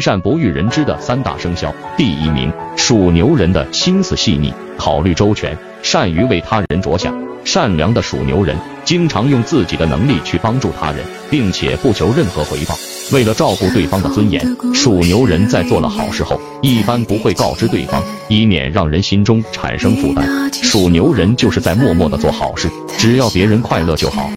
善不欲人知的三大生肖第一名属牛人的心思细腻考虑周全善于为他人着想善良的属牛人经常用自己的能力去帮助他人并且不求任何回报。为了照顾对方的尊严属牛人在做了好事后一般不会告知对方以免让人心中产生负担。属牛人就是在默默的做好事只要别人快乐就好。